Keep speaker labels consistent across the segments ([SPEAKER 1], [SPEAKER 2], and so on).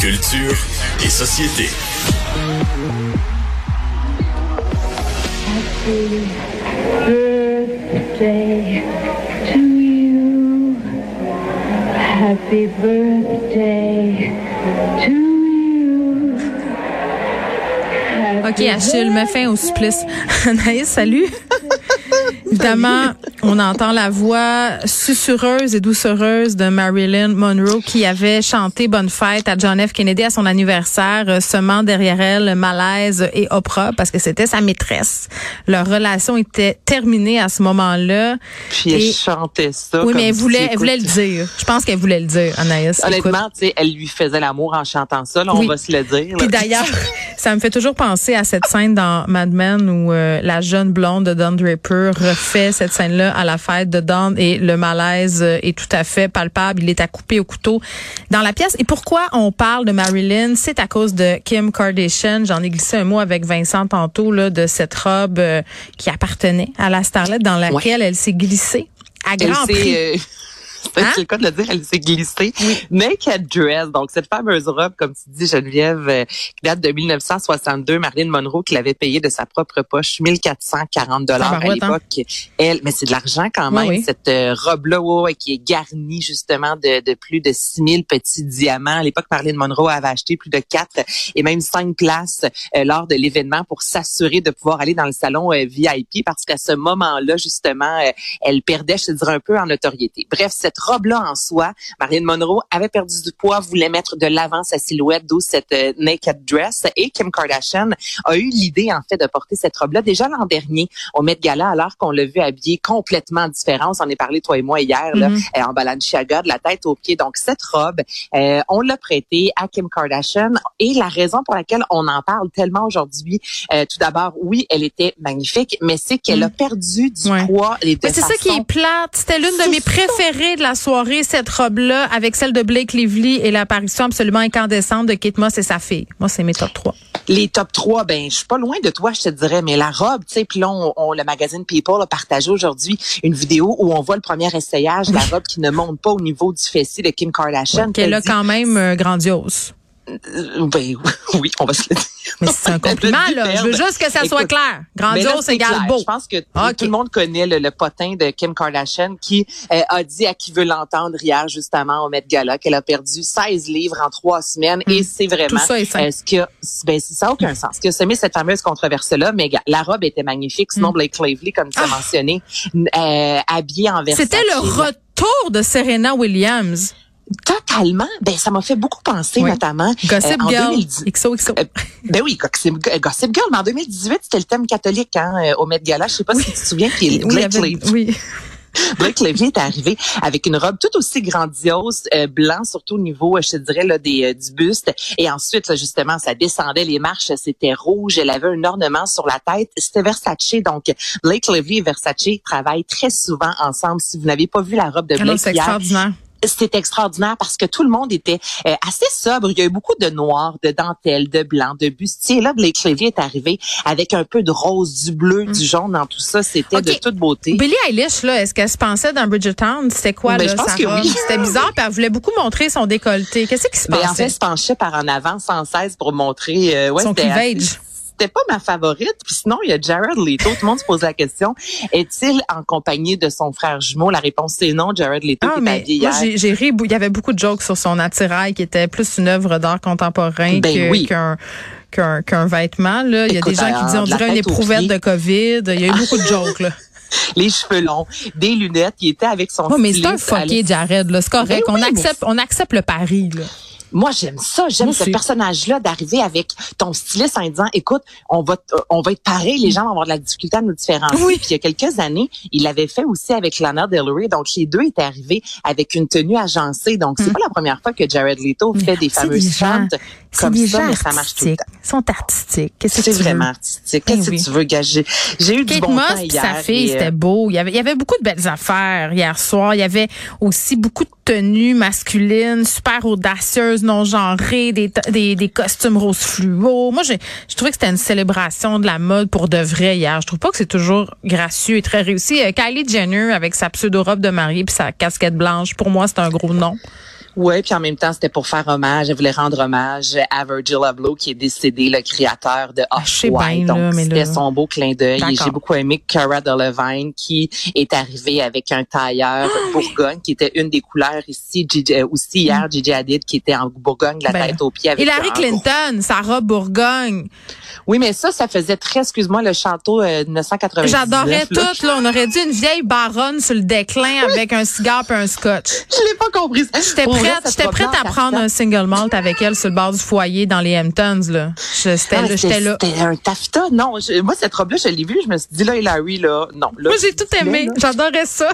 [SPEAKER 1] Culture et société.
[SPEAKER 2] birthday to you. Happy birthday to you.
[SPEAKER 3] OK, Achille, mets fin au supplice. Anaïs, salut. Évidemment, on entend la voix susurreuse et doucereuse de Marilyn Monroe qui avait chanté Bonne fête à John F. Kennedy à son anniversaire, euh, semant derrière elle malaise et Oprah parce que c'était sa maîtresse. Leur relation était terminée à ce moment-là.
[SPEAKER 4] Puis elle chantait ça.
[SPEAKER 3] Oui,
[SPEAKER 4] comme
[SPEAKER 3] mais elle
[SPEAKER 4] si,
[SPEAKER 3] voulait, elle
[SPEAKER 4] écoute,
[SPEAKER 3] voulait le dire. Je pense qu'elle voulait le dire, Anaïs.
[SPEAKER 4] Honnêtement, tu sais, elle lui faisait l'amour en chantant ça, là,
[SPEAKER 3] Oui.
[SPEAKER 4] on va se le dire.
[SPEAKER 3] Puis d'ailleurs, ça me fait toujours penser à cette scène dans Mad Men où euh, la jeune blonde de Don Draper refait cette scène-là à la fête de Don et le malaise euh, est tout à fait palpable. Il est à couper au couteau dans la pièce. Et pourquoi on parle de Marilyn? C'est à cause de Kim Kardashian. J'en ai glissé un mot avec Vincent tantôt là, de cette robe euh, qui appartenait à la starlette dans laquelle elle s'est glissée à grand
[SPEAKER 4] s'est, c'est
[SPEAKER 3] Hein?
[SPEAKER 4] le cas de le dire, elle s'est glissée. Naked Dress, donc cette fameuse robe, comme tu dis, Geneviève, euh, qui date de 1962, Marilyn Monroe qui l'avait payée de sa propre poche, 1440 dollars à
[SPEAKER 3] hein?
[SPEAKER 4] l'époque. Elle, mais c'est de l'argent quand
[SPEAKER 3] Oui,
[SPEAKER 4] même,
[SPEAKER 3] oui.
[SPEAKER 4] cette euh, robe-là, ouais, ouais, qui est garnie justement de, de plus de 6000 petits diamants. À l'époque, Marilyn Monroe avait acheté plus de quatre et même cinq places euh, lors de l'événement pour s'assurer de pouvoir aller dans le salon euh, VIP parce qu'à ce moment-là, justement, euh, elle perdait, je te dirais, un peu en notoriété. Bref, cette robe-là en soi, Marilyn Monroe avait perdu du poids, voulait mettre de l'avant sa silhouette, d'où cette euh, naked dress. Et Kim Kardashian a eu l'idée, en fait, de porter cette robe-là déjà l'an dernier au Met Gala, alors qu'on l'a vu habillée complètement différent. On s'en est parlé, toi et moi, hier, là,
[SPEAKER 3] Mhm.
[SPEAKER 4] euh, en Balenciaga, de la tête aux pieds. Donc, cette robe, euh, on l'a prêtée à Kim Kardashian. Et la raison pour laquelle on en parle tellement aujourd'hui, euh, tout d'abord, oui, elle était magnifique, mais c'est qu'elle a perdu du
[SPEAKER 3] Ouais.
[SPEAKER 4] poids. Et de
[SPEAKER 3] Mais c'est ça qui est plate. C'était l'une de mes préférées de la soirée, cette robe-là, avec celle de Blake Lively et l'apparition absolument incandescente de Kate Moss et sa fille. Moi, c'est mes top 3.
[SPEAKER 4] Les top 3, ben je suis pas loin de toi, je te dirais, mais la robe, tu sais, puis là, on, on- le magazine People a partagé aujourd'hui une vidéo où on voit le premier essayage, la robe qui ne monte pas au niveau du fessier de Kim Kardashian.
[SPEAKER 3] Qu'elle a
[SPEAKER 4] dit-
[SPEAKER 3] quand même euh, grandiose.
[SPEAKER 4] Euh, ben oui, on va se le dire.
[SPEAKER 3] Mais c'est un compliment, là. Je veux juste que ça soit clair. Grandiose égale beau.
[SPEAKER 4] Je pense que tout- le monde connaît le, le potin de Kim Kardashian qui euh, a dit à qui veut l'entendre hier justement au Met Gala qu'elle a perdu 16 livres en trois semaines et c'est vraiment
[SPEAKER 3] Hmm. Tout ça est
[SPEAKER 4] euh, ce qui a, ben, ça n'a aucun sens. Ce qui a semé cette fameuse controverse-là, mais la robe était magnifique. Sinon,
[SPEAKER 3] Hmm.
[SPEAKER 4] Blake Lively, comme tu as
[SPEAKER 3] Ah.
[SPEAKER 4] mentionné, euh, habillée en Versace.
[SPEAKER 3] C'était le retour de Serena Williams.
[SPEAKER 4] Totalement. Ben, ça m'a fait beaucoup penser,
[SPEAKER 3] Oui.
[SPEAKER 4] notamment.
[SPEAKER 3] Gossip
[SPEAKER 4] euh, en
[SPEAKER 3] Girl.
[SPEAKER 4] 2010.
[SPEAKER 3] XOXO.
[SPEAKER 4] Euh, Ben oui, Gossip, Gossip Girl, mais en 2018, c'était le thème catholique hein, euh, au Met Gala. Je sais pas si tu te souviens,
[SPEAKER 3] Oui,
[SPEAKER 4] Blake,
[SPEAKER 3] avait-
[SPEAKER 4] Lively,
[SPEAKER 3] oui.
[SPEAKER 4] Blake Lively est arrivé avec une robe tout aussi grandiose, euh, blanc, surtout au niveau, euh, je te dirais, là, des, euh, du buste. Et ensuite, là, justement, ça descendait les marches, c'était rouge. Elle avait un ornement sur la tête. C'était Versace. Donc, Blake Lively et Versace travaillent très souvent ensemble. Si vous n'avez pas vu la robe de
[SPEAKER 3] Ah
[SPEAKER 4] Blake
[SPEAKER 3] c'est
[SPEAKER 4] hier, c'était extraordinaire parce que tout le monde était euh, assez sobre. Il y a eu beaucoup de noir, de dentelle, de blanc, de bustier. Et là, Blake Lively est arrivé avec un peu de rose, du bleu, du jaune dans tout ça. C'était
[SPEAKER 3] Mm.
[SPEAKER 4] De toute beauté.
[SPEAKER 3] Billie Eilish, là, est-ce qu'elle se pensait dans Bridgertown? C'était quoi,
[SPEAKER 4] Ben,
[SPEAKER 3] là,
[SPEAKER 4] je pense que oui.
[SPEAKER 3] C'était bizarre, puis elle voulait beaucoup montrer son décolleté. Qu'est-ce qui se
[SPEAKER 4] Mais
[SPEAKER 3] passait?
[SPEAKER 4] en fait, elle se penchait par en avant sans cesse pour montrer euh, ouais,
[SPEAKER 3] Son cleavage.
[SPEAKER 4] C'était pas ma favorite. Puis sinon, il y a Jared Leto. Tout le monde se pose la question est-il en compagnie de son frère jumeau? La réponse c'est non. Jared Leto
[SPEAKER 3] Ah,
[SPEAKER 4] qui est
[SPEAKER 3] mais
[SPEAKER 4] habillé
[SPEAKER 3] moi, j'ai j'ai ri. Il y avait beaucoup de jokes sur son attirail qui était plus une œuvre d'art contemporain
[SPEAKER 4] Ben
[SPEAKER 3] que-
[SPEAKER 4] oui.
[SPEAKER 3] qu'un qu'un qu'un vêtement. Là. Il y a des gens qui
[SPEAKER 4] euh,
[SPEAKER 3] disent on dirait une éprouvette de COVID. Il y a eu beaucoup de jokes. Là.
[SPEAKER 4] Les cheveux longs, des lunettes. Il était avec son
[SPEAKER 3] Ouais, mais c'est un fucké, Jared. là. C'est correct.
[SPEAKER 4] Ben
[SPEAKER 3] on, accepte, on accepte le pari. Là.
[SPEAKER 4] Moi, j'aime ça. J'aime ce personnage-là d'arriver avec ton styliste en disant, écoute, on va, on va être pareil. Les gens vont avoir de la difficulté à nous différencier.
[SPEAKER 3] Oui.
[SPEAKER 4] Puis il y a quelques années, il l'avait fait aussi avec Lana Del Rey. Donc, les deux étaient arrivés avec une tenue agencée. Donc, c'est pas la première fois que Jared Leto fait des
[SPEAKER 3] Mm.
[SPEAKER 4] Fameuses chantes
[SPEAKER 3] C'est
[SPEAKER 4] comme
[SPEAKER 3] des
[SPEAKER 4] ça,
[SPEAKER 3] gens
[SPEAKER 4] mais ça marche tout le temps.
[SPEAKER 3] Ils sont artistiques. Qu'est-ce que
[SPEAKER 4] C'est
[SPEAKER 3] tu veux?
[SPEAKER 4] vraiment artistique.
[SPEAKER 3] Ben
[SPEAKER 4] Qu'est-ce
[SPEAKER 3] oui.
[SPEAKER 4] que tu veux gager? J'ai eu du
[SPEAKER 3] Kate
[SPEAKER 4] bon
[SPEAKER 3] Moss
[SPEAKER 4] temps hier.
[SPEAKER 3] sa fille,
[SPEAKER 4] euh,
[SPEAKER 3] c'était beau. Il y avait, il y avait beaucoup de belles affaires hier soir. Il y avait aussi beaucoup de tenues masculines, super audacieuses, non genrées, des, des, des costumes rose fluo. Moi, j'ai, je trouvais que c'était une célébration de la mode pour de vrai hier. Je trouve pas que c'est toujours gracieux et très réussi. Euh, Kylie Jenner avec sa pseudo-robe de mariée puis sa casquette blanche, pour moi, c'est un gros nom.
[SPEAKER 4] Ouais, puis en même temps, c'était pour faire hommage. Elle voulait rendre hommage à Virgil Abloh, qui est décédé, le créateur de
[SPEAKER 3] Ah, je sais
[SPEAKER 4] Off-White. Donc, c'était son beau clin d'œil. Et j'ai beaucoup aimé Cara Delevingne, qui est arrivée avec un tailleur Bourgogne, qui était une des couleurs ici. Gigi- euh, aussi hier, Gigi Hadid, qui était en Bourgogne, la
[SPEAKER 3] Ben,
[SPEAKER 4] tête aux pieds. Avec
[SPEAKER 3] Hillary Clinton, Sarah Bourgogne.
[SPEAKER 4] Oui, mais ça, ça faisait très, excuse-moi, le château euh, 1999.
[SPEAKER 3] J'adorais tout, là. On aurait dit une vieille baronne sur le déclin avec un cigare et un scotch.
[SPEAKER 4] Je l'ai pas compris.
[SPEAKER 3] J'étais prête, j'étais prête à
[SPEAKER 4] en
[SPEAKER 3] prendre un single malt avec elle sur le bord du foyer dans les Hamptons, là.
[SPEAKER 4] Ah,
[SPEAKER 3] j'étais là.
[SPEAKER 4] C'était un taffetas. Non, je- moi, cette robe-là, je l'ai vue. Je me suis dit, là, Hillary, là, non. Là,
[SPEAKER 3] Moi, j'ai tout aimé. J'adorais ça.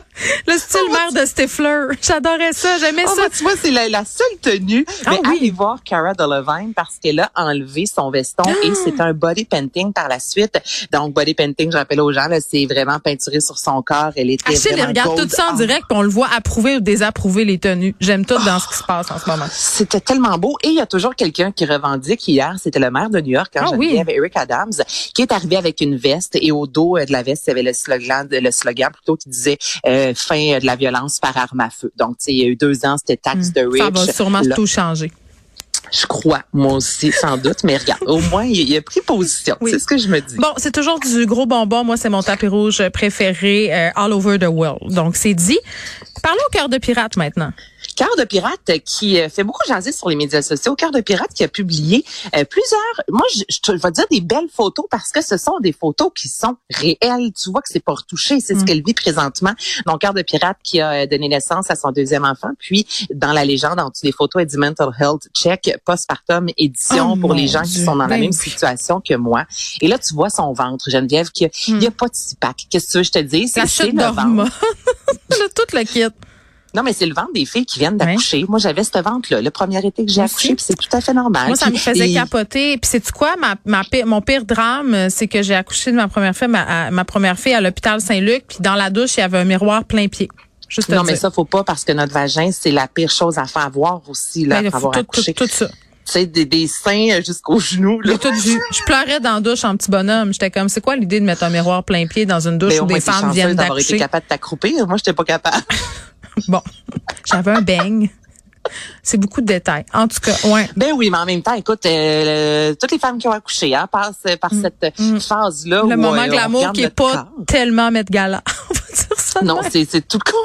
[SPEAKER 3] Le style mère de Stifler. J'adorais ça. J'aimais
[SPEAKER 4] Oh,
[SPEAKER 3] ça.
[SPEAKER 4] bah, tu vois, c'est la, la seule tenue.
[SPEAKER 3] Ah
[SPEAKER 4] mais
[SPEAKER 3] oui.
[SPEAKER 4] allez voir Cara Delevingne parce qu'elle a enlevé son veston
[SPEAKER 3] Ah.
[SPEAKER 4] et c'est un body painting par la suite. Donc, body painting, je rappelle aux gens, c'est vraiment peinturé sur son corps. Elle était
[SPEAKER 3] Achille, il
[SPEAKER 4] vraiment
[SPEAKER 3] regarde tout ça en direct, on le voit approuver ou désapprouver les tenues. J'aime tout dans ce qui se passe en ce moment.
[SPEAKER 4] C'était tellement beau. Et il y a toujours quelqu'un qui revendique hier, c'était le maire de New York, quand
[SPEAKER 3] Ah oui.
[SPEAKER 4] Eric Adams, qui est arrivé avec une veste et au dos euh, de la veste, il y avait le slogan, le slogan plutôt qui disait euh, fin de la violence par arme à feu. Donc, il y a eu deux ans, c'était tax de rich.
[SPEAKER 3] Hmm. Ça va sûrement
[SPEAKER 4] Là,
[SPEAKER 3] tout changer.
[SPEAKER 4] Je crois, moi aussi, sans doute. Mais regarde, au moins, il, il a pris position.
[SPEAKER 3] Oui.
[SPEAKER 4] C'est ce que je me dis.
[SPEAKER 3] Bon, c'est toujours du gros bonbon. Moi, c'est mon tapis rouge préféré euh, all over the world. Donc, c'est dit. Parlons au cœur de pirate maintenant.
[SPEAKER 4] Cœur de pirate euh, qui euh, fait beaucoup jaser sur les médias sociaux. Cœur de pirate qui a publié euh, plusieurs, moi je, je vais dire des belles photos parce que ce sont des photos qui sont réelles. Tu vois que c'est pas retouché, c'est ce
[SPEAKER 3] Mm.
[SPEAKER 4] qu'elle vit présentement. Donc Cœur de pirate qui a euh, donné naissance à son deuxième enfant. Puis dans la légende, en dessous des photos, elle dit mental health check postpartum édition
[SPEAKER 3] Oh,
[SPEAKER 4] pour les gens qui sont dans la
[SPEAKER 3] Ben
[SPEAKER 4] même situation que moi. Et là tu vois son ventre, Geneviève, qui a- il y a pas de six pack. Qu'est-ce que tu veux je te dise?
[SPEAKER 3] La
[SPEAKER 4] C'est- le ventre.
[SPEAKER 3] tout le kit.
[SPEAKER 4] Non, mais c'est le ventre des filles qui viennent d'accoucher. Moi, j'avais ce ventre-là, le premier été que j'ai accouché, puis c'est tout à fait normal.
[SPEAKER 3] Moi, ça me faisait
[SPEAKER 4] et-
[SPEAKER 3] capoter. Puis c'est quoi? Ma, ma mon pire drame, c'est que j'ai accouché de ma première fille, ma, à- ma première fille à l'hôpital Saint-Luc, puis dans la douche il y avait un miroir plein pied. Juste te
[SPEAKER 4] Non, mais ça, faut pas parce que notre vagin, c'est la pire chose à faire voir aussi, là,
[SPEAKER 3] Ben, faut
[SPEAKER 4] avoir
[SPEAKER 3] tout, tout,
[SPEAKER 4] accouché.
[SPEAKER 3] tout ça.
[SPEAKER 4] Tu sais, des, des seins euh, jusqu'aux genoux, là.
[SPEAKER 3] Tout. Je pleurais dans la douche en petit bonhomme. J'étais comme, c'est quoi l'idée de mettre un miroir plein pied dans une douche
[SPEAKER 4] Mais
[SPEAKER 3] où des femmes viennent d'accoucher?
[SPEAKER 4] capable de t'accroupir. Moi, j'étais pas capable.
[SPEAKER 3] Bon, j'avais un beigne. C'est beaucoup de détails. En tout cas, ouais.
[SPEAKER 4] Ben oui, mais en même temps, écoute, euh, le- toutes les femmes qui ont accouché, hein, passent par cette euh, phase-là.
[SPEAKER 3] Mm. Le
[SPEAKER 4] où,
[SPEAKER 3] moment
[SPEAKER 4] euh,
[SPEAKER 3] glamour qui est pas
[SPEAKER 4] corps.
[SPEAKER 3] tellement mettre gala. On va dire ça.
[SPEAKER 4] Non, c'est tout le